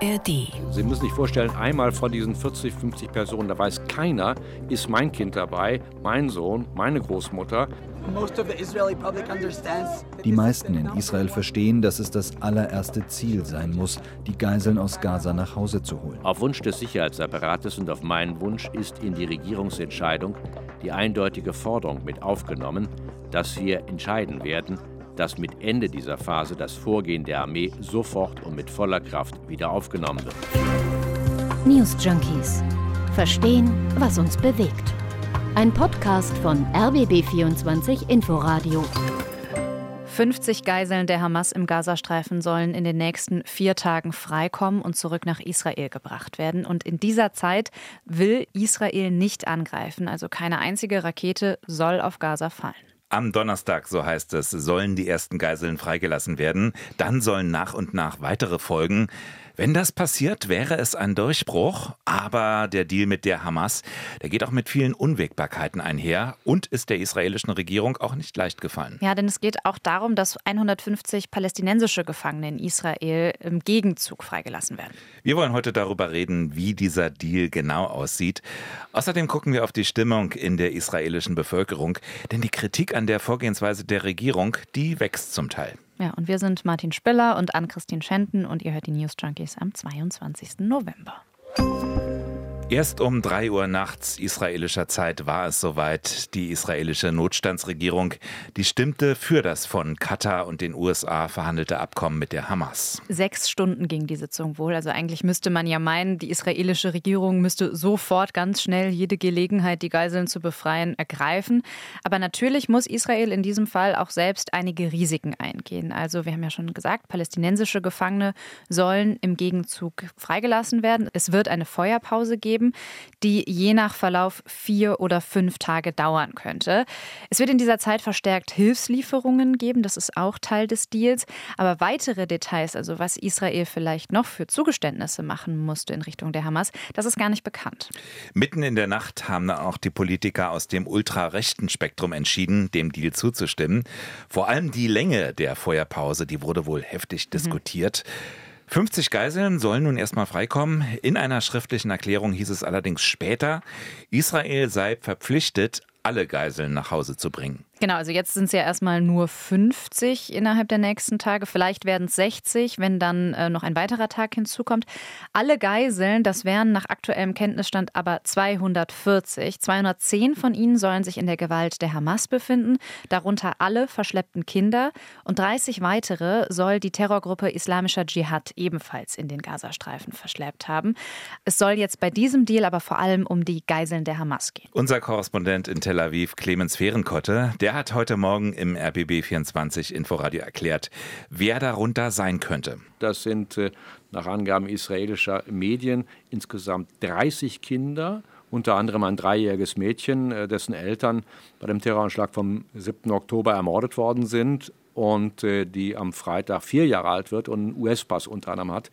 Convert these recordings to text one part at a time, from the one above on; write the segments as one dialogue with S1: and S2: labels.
S1: ARD.
S2: Sie müssen sich vorstellen, einmal von diesen 40, 50 Personen, da weiß keiner, ist mein Kind dabei, mein Sohn, meine Großmutter.
S3: Die meisten in Israel verstehen, dass es das allererste Ziel sein muss, die Geiseln aus Gaza nach Hause zu holen.
S2: Auf Wunsch des Sicherheitsapparates und auf meinen Wunsch ist in die Regierungsentscheidung die eindeutige Forderung mit aufgenommen, dass wir entscheiden werden, dass mit Ende dieser Phase das Vorgehen der Armee sofort und mit voller Kraft wieder aufgenommen wird.
S1: News Junkies verstehen, was uns bewegt. Ein Podcast von RBB24 Inforadio.
S4: 50 Geiseln der Hamas im Gazastreifen sollen in den nächsten vier Tagen freikommen und zurück nach Israel gebracht werden. Und in dieser Zeit will Israel nicht angreifen. Also keine einzige Rakete soll auf Gaza fallen.
S5: Am Donnerstag, so heißt es, sollen die ersten Geiseln freigelassen werden. Dann sollen nach und nach weitere folgen. Wenn das passiert, wäre es ein Durchbruch. Aber der Deal mit der Hamas, der geht auch mit vielen Unwägbarkeiten einher und ist der israelischen Regierung auch nicht leicht gefallen.
S4: Ja, denn es geht auch darum, dass 150 palästinensische Gefangene in Israel im Gegenzug freigelassen werden.
S5: Wir wollen heute darüber reden, wie dieser Deal genau aussieht. Außerdem gucken wir auf die Stimmung in der israelischen Bevölkerung, denn die Kritik an der Vorgehensweise der Regierung, die wächst zum Teil.
S4: Ja, und wir sind Martin Spiller und Ann-Christine Schenten und ihr hört die News Junkies am 22. November.
S5: Erst um 3 Uhr nachts israelischer Zeit war es soweit. Die israelische Notstandsregierung, die stimmte für das von Katar und den USA verhandelte Abkommen mit der Hamas.
S4: Sechs Stunden ging die Sitzung wohl. Also eigentlich müsste man ja meinen, die israelische Regierung müsste sofort ganz schnell jede Gelegenheit, die Geiseln zu befreien, ergreifen. Aber natürlich muss Israel in diesem Fall auch selbst einige Risiken eingehen. Also wir haben ja schon gesagt, palästinensische Gefangene sollen im Gegenzug freigelassen werden. Es wird eine Feuerpause geben geben, die je nach Verlauf vier oder fünf Tage dauern könnte. Es wird in dieser Zeit verstärkt Hilfslieferungen geben, das ist auch Teil des Deals. Aber weitere Details, also was Israel vielleicht noch für Zugeständnisse machen musste in Richtung der Hamas, das ist gar nicht bekannt.
S5: Mitten in der Nacht haben auch die Politiker aus dem ultrarechten Spektrum entschieden, dem Deal zuzustimmen. Vor allem die Länge der Feuerpause, die wurde wohl heftig mhm. diskutiert. 50 Geiseln sollen nun erstmal freikommen. In einer schriftlichen Erklärung hieß es allerdings später, Israel sei verpflichtet, alle Geiseln nach Hause zu bringen.
S4: Genau, also jetzt sind es ja erstmal nur 50 innerhalb der nächsten Tage. Vielleicht werden es 60, wenn dann äh, noch ein weiterer Tag hinzukommt. Alle Geiseln, das wären nach aktuellem Kenntnisstand aber 240. 210 von ihnen sollen sich in der Gewalt der Hamas befinden, darunter alle verschleppten Kinder. Und 30 weitere soll die Terrorgruppe Islamischer Dschihad ebenfalls in den Gazastreifen verschleppt haben. Es soll jetzt bei diesem Deal aber vor allem um die Geiseln der Hamas gehen.
S5: Unser Korrespondent in Tel Aviv, Clemens Fehrenkotte, der der hat heute Morgen im RBB24 Inforadio erklärt, wer darunter sein könnte.
S2: Das sind äh, nach Angaben israelischer Medien insgesamt 30 Kinder unter anderem ein dreijähriges Mädchen, äh, dessen Eltern bei dem Terroranschlag vom 7. Oktober ermordet worden sind und äh, die am Freitag vier Jahre alt wird und einen US-Pass unter anderem hat.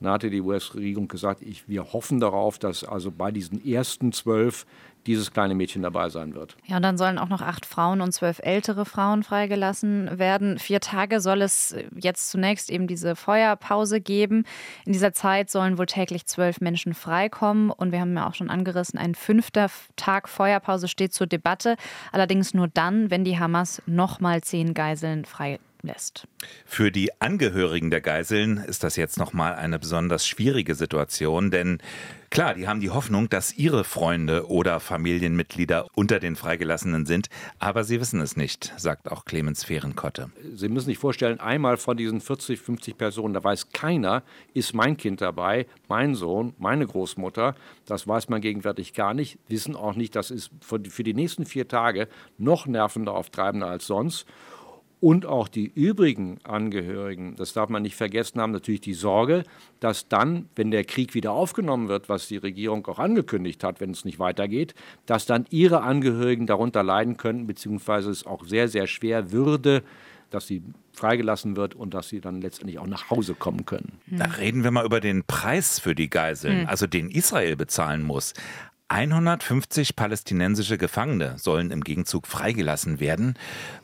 S2: Da hatte die US-Regierung gesagt, ich, wir hoffen darauf, dass also bei diesen ersten zwölf dieses kleine Mädchen dabei sein wird.
S4: Ja, und dann sollen auch noch acht Frauen und zwölf ältere Frauen freigelassen werden. Vier Tage soll es jetzt zunächst eben diese Feuerpause geben. In dieser Zeit sollen wohl täglich zwölf Menschen freikommen. Und wir haben ja auch schon angerissen, ein fünfter Tag Feuerpause steht zur Debatte. Allerdings nur dann, wenn die Hamas nochmal zehn Geiseln lässt.
S5: Für die Angehörigen der Geiseln ist das jetzt nochmal eine besonders schwierige Situation, denn klar, die haben die Hoffnung, dass ihre Freunde oder Familienmitglieder unter den Freigelassenen sind, aber sie wissen es nicht, sagt auch Clemens Fehrenkotte.
S2: Sie müssen sich vorstellen, einmal von diesen 40, 50 Personen, da weiß keiner, ist mein Kind dabei, mein Sohn, meine Großmutter, das weiß man gegenwärtig gar nicht, wissen auch nicht, das ist für die nächsten vier Tage noch nervender auftreibender als sonst und auch die übrigen Angehörigen, das darf man nicht vergessen, haben natürlich die Sorge, dass dann, wenn der Krieg wieder aufgenommen wird, was die Regierung auch angekündigt hat, wenn es nicht weitergeht, dass dann ihre Angehörigen darunter leiden könnten, beziehungsweise es auch sehr, sehr schwer würde, dass sie freigelassen wird und dass sie dann letztendlich auch nach Hause kommen können.
S5: Da reden wir mal über den Preis für die Geiseln, hm. also den Israel bezahlen muss. 150 palästinensische Gefangene sollen im Gegenzug freigelassen werden.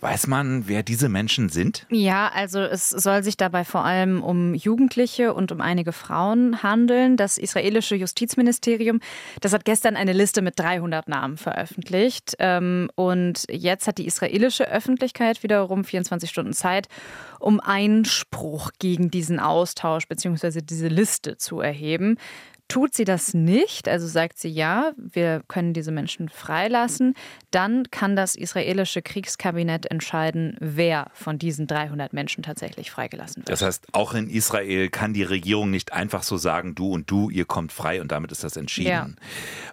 S5: Weiß man, wer diese Menschen sind?
S4: Ja, also es soll sich dabei vor allem um Jugendliche und um einige Frauen handeln. Das israelische Justizministerium, das hat gestern eine Liste mit 300 Namen veröffentlicht. Ähm, und jetzt hat die israelische Öffentlichkeit wiederum 24 Stunden Zeit, um Einspruch gegen diesen Austausch bzw. diese Liste zu erheben. Tut sie das nicht, also sagt sie ja, wir können diese Menschen freilassen, dann kann das israelische Kriegskabinett entscheiden, wer von diesen 300 Menschen tatsächlich freigelassen wird.
S5: Das heißt, auch in Israel kann die Regierung nicht einfach so sagen, du und du, ihr kommt frei und damit ist das entschieden. Ja.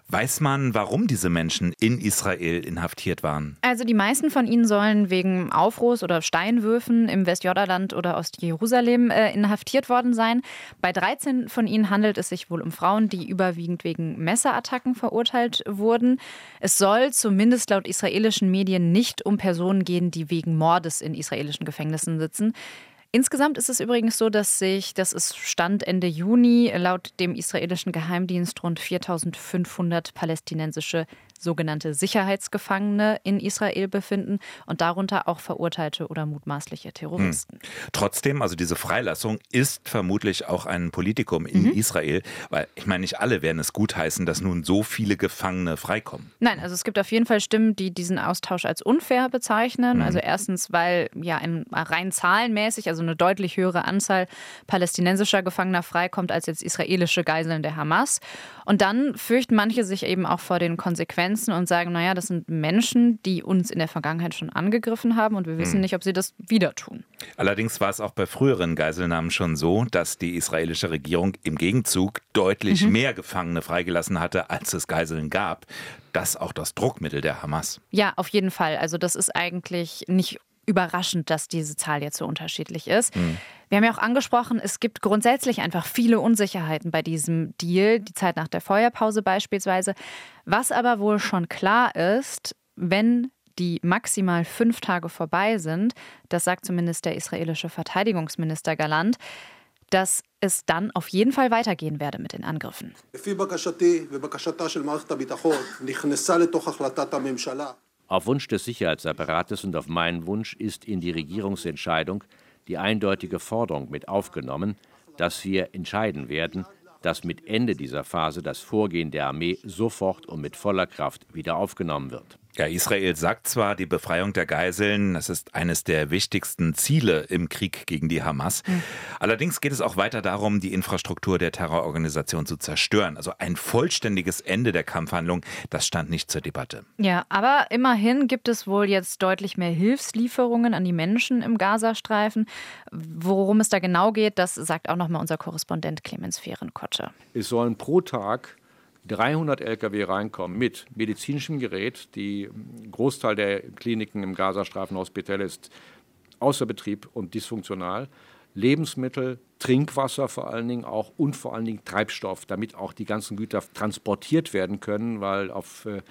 S5: Weiß man, warum diese Menschen in Israel inhaftiert waren?
S4: Also die meisten von ihnen sollen wegen Aufruhrs oder Steinwürfen im Westjordanland oder Ostjerusalem äh, inhaftiert worden sein. Bei 13 von ihnen handelt es sich wohl um Frauen die überwiegend wegen Messerattacken verurteilt wurden. Es soll zumindest laut israelischen Medien nicht um Personen gehen, die wegen Mordes in israelischen Gefängnissen sitzen. Insgesamt ist es übrigens so, dass sich, das ist Stand Ende Juni, laut dem israelischen Geheimdienst rund 4500 palästinensische sogenannte Sicherheitsgefangene in Israel befinden und darunter auch verurteilte oder mutmaßliche Terroristen. Hm.
S5: Trotzdem, also diese Freilassung ist vermutlich auch ein Politikum in mhm. Israel, weil ich meine, nicht alle werden es gutheißen, dass nun so viele Gefangene freikommen.
S4: Nein, also es gibt auf jeden Fall Stimmen, die diesen Austausch als unfair bezeichnen. Mhm. Also erstens, weil ja ein, rein zahlenmäßig, also eine deutlich höhere Anzahl palästinensischer Gefangener freikommt als jetzt israelische Geiseln der Hamas. Und dann fürchten manche sich eben auch vor den Konsequenzen Grenzen und sagen, naja, das sind Menschen, die uns in der Vergangenheit schon angegriffen haben und wir wissen hm. nicht, ob sie das wieder tun.
S5: Allerdings war es auch bei früheren Geiselnahmen schon so, dass die israelische Regierung im Gegenzug deutlich mhm. mehr Gefangene freigelassen hatte, als es Geiseln gab. Das auch das Druckmittel der Hamas.
S4: Ja, auf jeden Fall. Also das ist eigentlich nicht überraschend, dass diese Zahl jetzt so unterschiedlich ist. Mhm. Wir haben ja auch angesprochen, es gibt grundsätzlich einfach viele Unsicherheiten bei diesem Deal, die Zeit nach der Feuerpause beispielsweise. Was aber wohl schon klar ist, wenn die maximal fünf Tage vorbei sind, das sagt zumindest der israelische Verteidigungsminister Galant, dass es dann auf jeden Fall weitergehen werde mit den Angriffen.
S2: Auf Wunsch des Sicherheitsapparates und auf meinen Wunsch ist in die Regierungsentscheidung die eindeutige Forderung mit aufgenommen, dass wir entscheiden werden, dass mit Ende dieser Phase das Vorgehen der Armee sofort und mit voller Kraft wieder aufgenommen wird.
S5: Ja, Israel sagt zwar, die Befreiung der Geiseln, das ist eines der wichtigsten Ziele im Krieg gegen die Hamas. Mhm. Allerdings geht es auch weiter darum, die Infrastruktur der Terrororganisation zu zerstören. Also ein vollständiges Ende der Kampfhandlung, das stand nicht zur Debatte.
S4: Ja, aber immerhin gibt es wohl jetzt deutlich mehr Hilfslieferungen an die Menschen im Gazastreifen. Worum es da genau geht, das sagt auch nochmal unser Korrespondent Clemens Fehrenkotte.
S2: Es sollen pro Tag 300 Lkw reinkommen mit medizinischem Gerät. Die Großteil der Kliniken im Gazastreifenhospital ist außer Betrieb und dysfunktional. Lebensmittel, Trinkwasser vor allen Dingen auch und vor allen Dingen Treibstoff, damit auch die ganzen Güter transportiert werden können, weil auf äh,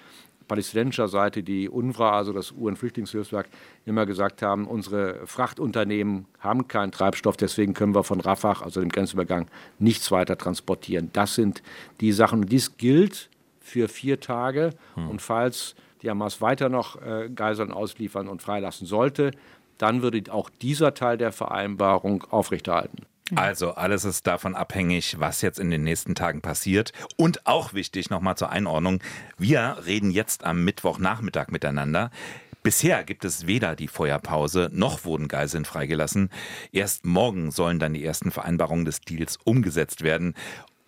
S2: palästinensischer Seite die UNRWA, also das UN-Flüchtlingshilfswerk, immer gesagt haben, unsere Frachtunternehmen haben keinen Treibstoff, deswegen können wir von Rafah, also dem Grenzübergang, nichts weiter transportieren. Das sind die Sachen. Und dies gilt für vier Tage. Hm. Und falls die Hamas weiter noch äh, Geiseln ausliefern und freilassen sollte, dann würde auch dieser Teil der Vereinbarung aufrechterhalten.
S5: Also alles ist davon abhängig, was jetzt in den nächsten Tagen passiert. Und auch wichtig nochmal zur Einordnung, wir reden jetzt am Mittwochnachmittag miteinander. Bisher gibt es weder die Feuerpause noch wurden Geiseln freigelassen. Erst morgen sollen dann die ersten Vereinbarungen des Deals umgesetzt werden.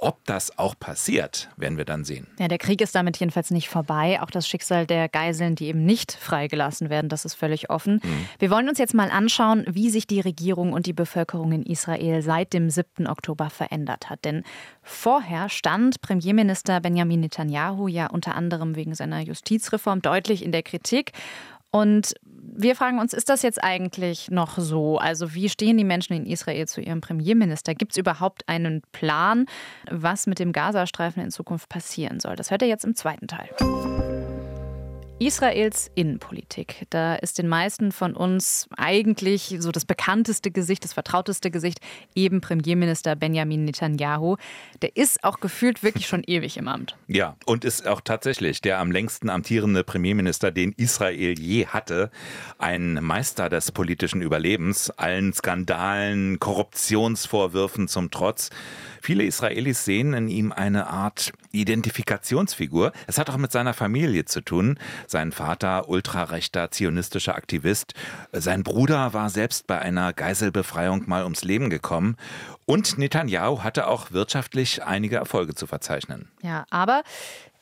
S5: Ob das auch passiert, werden wir dann sehen.
S4: Ja, der Krieg ist damit jedenfalls nicht vorbei. Auch das Schicksal der Geiseln, die eben nicht freigelassen werden, das ist völlig offen. Mhm. Wir wollen uns jetzt mal anschauen, wie sich die Regierung und die Bevölkerung in Israel seit dem 7. Oktober verändert hat. Denn vorher stand Premierminister Benjamin Netanyahu ja unter anderem wegen seiner Justizreform deutlich in der Kritik. Und wir fragen uns, ist das jetzt eigentlich noch so? Also wie stehen die Menschen in Israel zu ihrem Premierminister? Gibt es überhaupt einen Plan, was mit dem Gazastreifen in Zukunft passieren soll? Das hört ihr jetzt im zweiten Teil. Israels Innenpolitik. Da ist den meisten von uns eigentlich so das bekannteste Gesicht, das vertrauteste Gesicht eben Premierminister Benjamin Netanyahu. Der ist auch gefühlt wirklich schon ewig im Amt.
S5: Ja, und ist auch tatsächlich der am längsten amtierende Premierminister, den Israel je hatte. Ein Meister des politischen Überlebens, allen Skandalen, Korruptionsvorwürfen zum Trotz. Viele Israelis sehen in ihm eine Art Identifikationsfigur. Es hat auch mit seiner Familie zu tun. Sein Vater, ultrarechter zionistischer Aktivist. Sein Bruder war selbst bei einer Geiselbefreiung mal ums Leben gekommen. Und Netanyahu hatte auch wirtschaftlich einige Erfolge zu verzeichnen.
S4: Ja, aber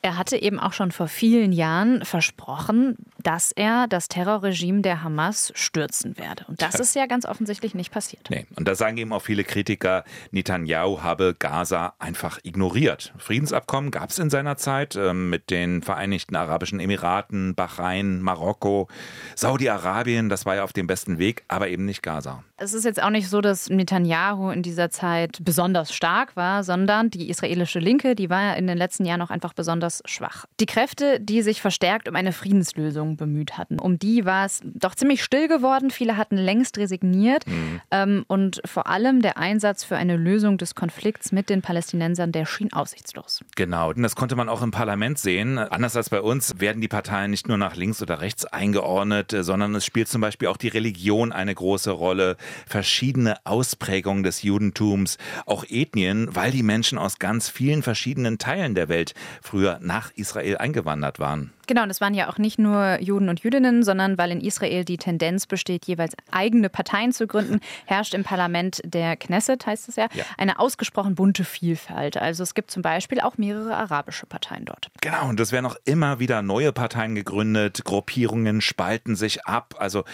S4: er hatte eben auch schon vor vielen Jahren versprochen, dass er das Terrorregime der Hamas stürzen werde. Und das ist ja ganz offensichtlich nicht passiert.
S5: Nee. Und da sagen eben auch viele Kritiker, Netanyahu habe Gaza einfach ignoriert. Friedensabkommen gab es in seiner Zeit äh, mit den Vereinigten Arabischen Emiraten, Bahrain, Marokko, Saudi-Arabien. Das war ja auf dem besten Weg, aber eben nicht Gaza.
S4: Es ist jetzt auch nicht so, dass Netanyahu in dieser Zeit besonders stark war, sondern die israelische Linke, die war ja in den letzten Jahren auch einfach besonders schwach. Die Kräfte, die sich verstärkt um eine Friedenslösung bemüht hatten, um die war es doch ziemlich still geworden. Viele hatten längst resigniert. Mhm. Ähm, und vor allem der Einsatz für eine Lösung des Konflikts mit den Palästinensern, der schien aussichtslos.
S5: Genau, das konnte man auch im Parlament sehen. Anders als bei uns werden die Parteien nicht nur nach links oder rechts eingeordnet, sondern es spielt zum Beispiel auch die Religion eine große Rolle, verschiedene Ausprägungen des Judentums, auch Ethnien, weil die Menschen aus ganz vielen verschiedenen Teilen der Welt früher nach Israel eingewandert waren.
S4: Genau, und es waren ja auch nicht nur Juden und Jüdinnen, sondern weil in Israel die Tendenz besteht, jeweils eigene Parteien zu gründen, herrscht im Parlament der Knesset, heißt es ja, ja, eine ausgesprochen bunte Vielfalt. Also es gibt zum Beispiel auch mehrere arabische Parteien dort.
S5: Genau, und es werden auch immer wieder neue Parteien gegründet, Gruppierungen spalten sich ab. Also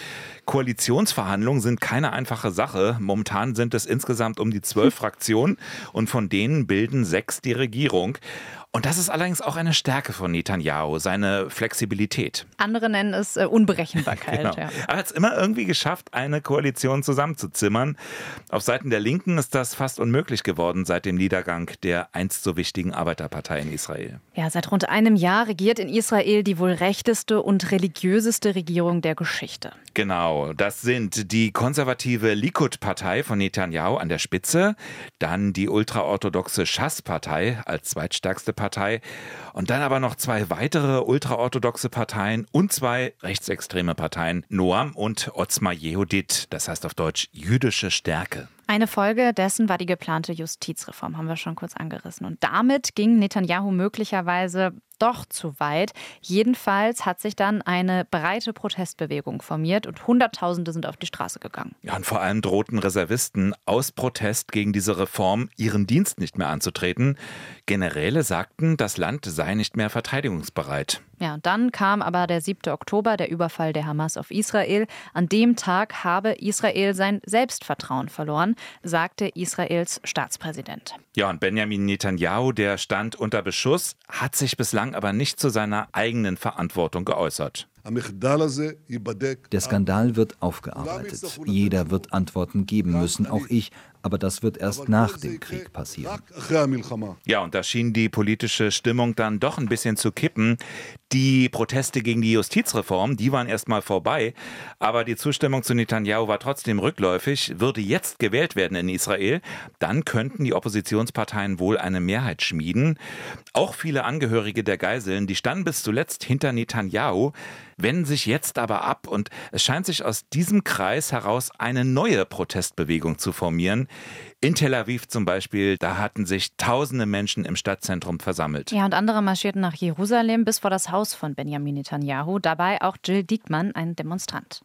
S5: Koalitionsverhandlungen sind keine einfache Sache. Momentan sind es insgesamt um die zwölf Fraktionen und von denen bilden sechs die Regierung. Und das ist allerdings auch eine Stärke von Netanyahu, seine Flexibilität.
S4: Andere nennen es äh, Unberechenbarkeit. genau. ja.
S5: Er hat es immer irgendwie geschafft, eine Koalition zusammenzuzimmern. Auf Seiten der Linken ist das fast unmöglich geworden seit dem Niedergang der einst so wichtigen Arbeiterpartei in Israel.
S4: Ja, seit rund einem Jahr regiert in Israel die wohl rechteste und religiöseste Regierung der Geschichte.
S5: Genau, das sind die konservative Likud-Partei von Netanyahu an der Spitze, dann die ultraorthodoxe Schass-Partei als zweitstärkste Partei Partei und dann aber noch zwei weitere ultraorthodoxe Parteien und zwei rechtsextreme Parteien, Noam und Otzma Yehudit, das heißt auf Deutsch jüdische Stärke.
S4: Eine Folge dessen war die geplante Justizreform, haben wir schon kurz angerissen. Und damit ging Netanyahu möglicherweise doch zu weit. Jedenfalls hat sich dann eine breite Protestbewegung formiert und Hunderttausende sind auf die Straße gegangen.
S5: Ja, und vor allem drohten Reservisten aus Protest gegen diese Reform ihren Dienst nicht mehr anzutreten. Generäle sagten, das Land sei nicht mehr verteidigungsbereit.
S4: Ja, und dann kam aber der 7. Oktober, der Überfall der Hamas auf Israel. An dem Tag habe Israel sein Selbstvertrauen verloren, sagte Israels Staatspräsident.
S5: Ja, und Benjamin Netanyahu, der stand unter Beschuss, hat sich bislang aber nicht zu seiner eigenen Verantwortung geäußert.
S3: Der Skandal wird aufgearbeitet. Jeder wird Antworten geben müssen, auch ich. Aber das wird erst nach dem Krieg passieren.
S5: Ja, und da schien die politische Stimmung dann doch ein bisschen zu kippen. Die Proteste gegen die Justizreform, die waren erstmal vorbei. Aber die Zustimmung zu Netanyahu war trotzdem rückläufig. Würde jetzt gewählt werden in Israel, dann könnten die Oppositionsparteien wohl eine Mehrheit schmieden. Auch viele Angehörige der Geiseln, die standen bis zuletzt hinter Netanyahu wenden sich jetzt aber ab und es scheint sich aus diesem Kreis heraus eine neue Protestbewegung zu formieren. In Tel Aviv zum Beispiel, da hatten sich tausende Menschen im Stadtzentrum versammelt.
S4: Ja, und andere marschierten nach Jerusalem bis vor das Haus von Benjamin Netanyahu. Dabei auch Jill Diekmann, ein Demonstrant.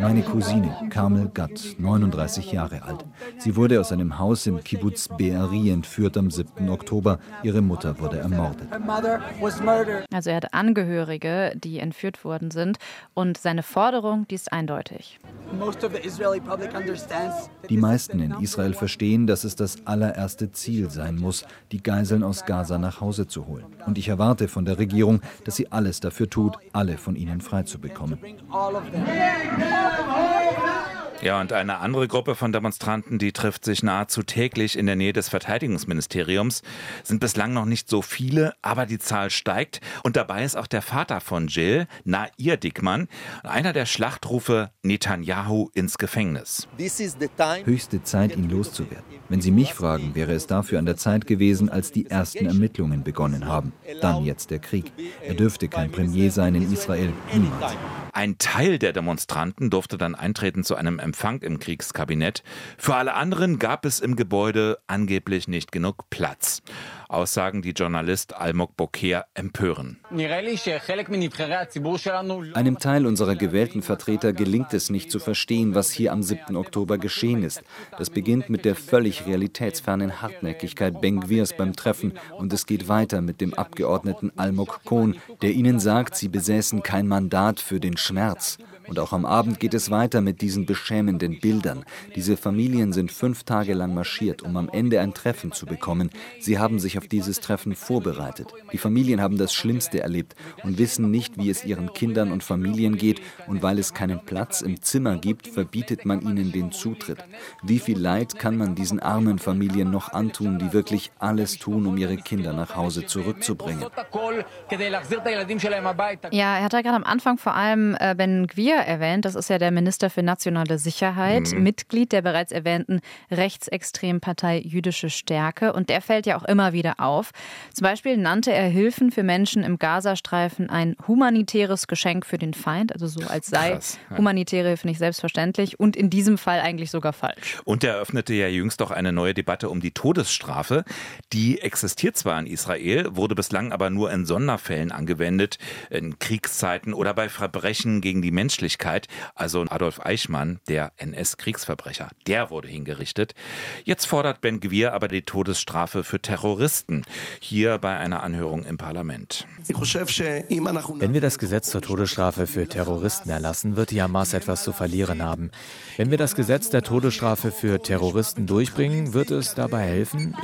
S3: Meine Cousine, Carmel Gatt, 39 Jahre alt. Sie wurde aus einem Haus im Kibbutz Be'eri entführt am 7. Oktober. Ihre Mutter wurde ermordet.
S4: Also er hat Angehörige, die entführt worden sind. Und seine Forderung, die ist eindeutig.
S3: Die meisten in Israel verstehen, dass es das allererste Ziel sein muss, die Geiseln aus Gaza nach Hause zu holen. Und ich erwarte von der Regierung, dass sie alles dafür tut, alle von ihnen freizubekommen.
S5: Ja, und eine andere Gruppe von Demonstranten, die trifft sich nahezu täglich in der Nähe des Verteidigungsministeriums, sind bislang noch nicht so viele, aber die Zahl steigt. Und dabei ist auch der Vater von Jill, Nair Dickmann, einer der Schlachtrufe Netanyahu ins Gefängnis.
S3: Höchste Zeit, ihn loszuwerden. Wenn Sie mich fragen, wäre es dafür an der Zeit gewesen, als die ersten Ermittlungen begonnen haben. Dann jetzt der Krieg. Er dürfte kein Premier sein in Israel. Niemals.
S5: Ein Teil der Demonstranten durfte dann eintreten zu einem Empfang im Kriegskabinett. Für alle anderen gab es im Gebäude angeblich nicht genug Platz. Aussagen, die Journalist Almog Boker empören.
S3: Einem Teil unserer gewählten Vertreter gelingt es nicht zu verstehen, was hier am 7. Oktober geschehen ist. Das beginnt mit der völlig realitätsfernen Hartnäckigkeit Ben-Gvirs beim Treffen und es geht weiter mit dem Abgeordneten Almog Kohn, der ihnen sagt, sie besäßen kein Mandat für den Schmerz. Und auch am Abend geht es weiter mit diesen beschämenden Bildern. Diese Familien sind fünf Tage lang marschiert, um am Ende ein Treffen zu bekommen. Sie haben sich auf dieses Treffen vorbereitet. Die Familien haben das Schlimmste erlebt und wissen nicht, wie es ihren Kindern und Familien geht. Und weil es keinen Platz im Zimmer gibt, verbietet man ihnen den Zutritt. Wie viel Leid kann man diesen armen Familien noch antun, die wirklich alles tun, um ihre Kinder nach Hause zurückzubringen?
S4: Ja, er hat ja gerade am Anfang vor allem äh, Ben Gwir erwähnt. Das ist ja der Minister für nationale Sicherheit, mhm. Mitglied der bereits erwähnten rechtsextremen Partei Jüdische Stärke. Und der fällt ja auch immer wieder auf. Zum Beispiel nannte er Hilfen für Menschen im Gazastreifen ein humanitäres Geschenk für den Feind. Also so als sei Krass, ja. humanitäre Hilfe nicht selbstverständlich und in diesem Fall eigentlich sogar falsch.
S5: Und er eröffnete ja jüngst auch eine neue Debatte um die Todesstrafe. Die existiert zwar in Israel, wurde bislang aber nur in Sonderfällen angewendet, in Kriegszeiten oder bei Verbrechen gegen die Menschlichkeit. Also Adolf Eichmann, der NS-Kriegsverbrecher, der wurde hingerichtet. Jetzt fordert Ben Gwir aber die Todesstrafe für Terroristen. Hier bei einer Anhörung im Parlament.
S6: Wenn wir das Gesetz zur Todesstrafe für Terroristen erlassen, wird die Hamas etwas zu verlieren haben. Wenn wir das Gesetz der Todesstrafe für Terroristen durchbringen, wird es dabei helfen?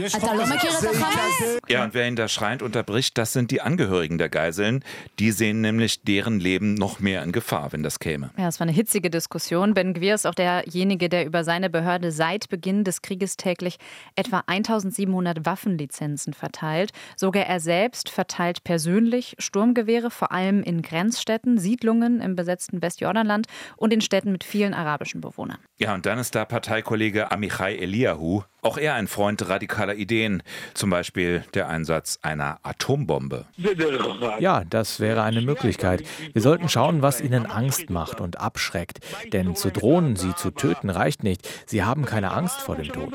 S5: Ja, und wer ihn da schreiend unterbricht, das sind die Angehörigen der Geiseln. Die sehen nämlich deren Leben noch mehr in Gefahr, wenn das käme.
S4: Ja, es war eine hitzige Diskussion. Ben Gwir ist auch derjenige, der über seine Behörde seit Beginn des Krieges täglich etwa 1700 Waffenlizenzen verteilt. Sogar er selbst verteilt persönlich Sturmgewehre, vor allem in Grenzstädten, Siedlungen im besetzten Westjordanland und in Städten mit vielen arabischen Bewohnern.
S5: Ja, und dann ist da Parteikollege Amichai Eliahu, auch er ein Freund radikaler Ideen, zum Beispiel der Einsatz einer Atombombe.
S6: Ja, das wäre eine Möglichkeit. Wir sollten schauen, was ihnen Angst macht und abschreckt. Denn zu drohen, sie zu töten, reicht nicht. Sie haben keine Angst vor dem Tod.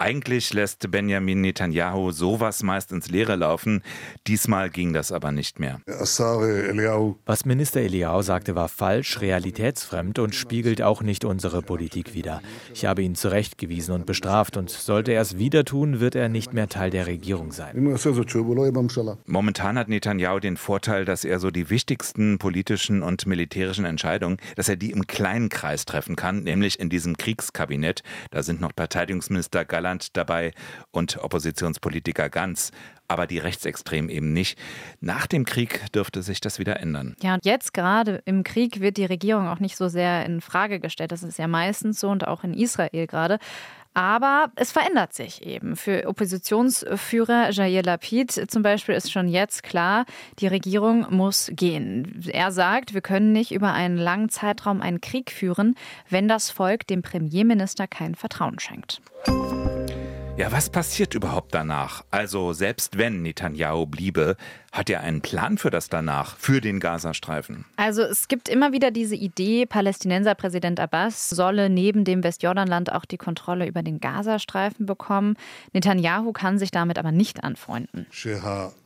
S5: Eigentlich lässt Benjamin Netanyahu sowas meist ins Leere laufen. Diesmal ging das aber nicht mehr.
S6: Was Minister Eliyahu sagte, war falsch, realitätsfremd und spiegelt auch nicht unsere Politik wider. Ich habe ihn zurechtgewiesen und bestraft und sollte er es wieder tun, wird er nicht mehr Teil der Regierung sein.
S5: Momentan hat Netanyahu den Vorteil, dass er so die wichtigsten politischen und militärischen Entscheidungen, dass er die im kleinen Kreis treffen kann, nämlich in diesem Kriegskabinett. Da sind noch Verteidigungsminister Galland Saarland dabei und Oppositionspolitiker Ganz, aber die Rechtsextremen eben nicht. Nach dem Krieg dürfte sich das wieder ändern.
S4: Ja, und jetzt gerade im Krieg wird die Regierung auch nicht so sehr in Frage gestellt. Das ist ja meistens so und auch in Israel gerade. Aber es verändert sich eben. Für Oppositionsführer Jair Lapid zum Beispiel ist schon jetzt klar, die Regierung muss gehen. Er sagt, wir können nicht über einen langen Zeitraum einen Krieg führen, wenn das Volk dem Premierminister kein Vertrauen schenkt.
S5: Ja, was passiert überhaupt danach? Also selbst wenn Netanyahu bliebe, hat er einen Plan für das danach, für den Gazastreifen?
S4: Also es gibt immer wieder diese Idee, Palästinenser Präsident Abbas solle neben dem Westjordanland auch die Kontrolle über den Gazastreifen bekommen. Netanyahu kann sich damit aber nicht anfreunden.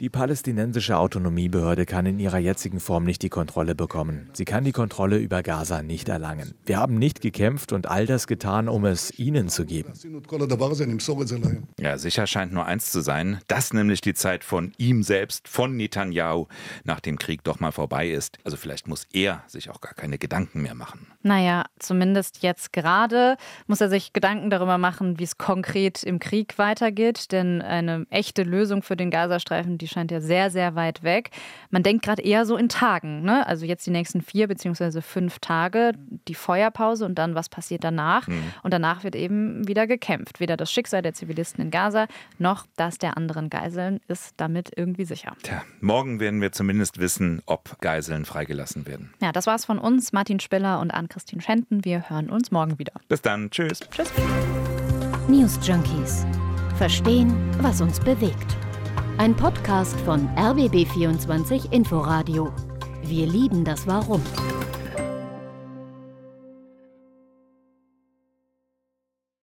S6: Die palästinensische Autonomiebehörde kann in ihrer jetzigen Form nicht die Kontrolle bekommen. Sie kann die Kontrolle über Gaza nicht erlangen. Wir haben nicht gekämpft und all das getan, um es ihnen zu geben.
S5: Ja, sicher scheint nur eins zu sein, dass nämlich die Zeit von ihm selbst, von Netanyahu, nach dem Krieg doch mal vorbei ist. Also vielleicht muss er sich auch gar keine Gedanken mehr machen.
S4: Naja, zumindest jetzt gerade muss er sich Gedanken darüber machen, wie es konkret im Krieg weitergeht. Denn eine echte Lösung für den Gazastreifen, die scheint ja sehr, sehr weit weg. Man denkt gerade eher so in Tagen. Ne? Also jetzt die nächsten vier beziehungsweise fünf Tage, die Feuerpause und dann was passiert danach. Mhm. Und danach wird eben wieder gekämpft. Weder das Schicksal der Zivilisten in Gaza noch das der anderen Geiseln ist damit irgendwie sicher.
S5: Tja, morgen werden wir zumindest wissen, ob Geiseln freigelassen werden.
S4: Ja, das war's von uns, Martin Spiller und Ann-Christine Schenten. Wir hören uns morgen wieder.
S5: Bis dann. Tschüss.
S4: Tschüss.
S1: News Junkies. Verstehen, was uns bewegt. Ein Podcast von RBB24 Inforadio. Wir lieben das Warum.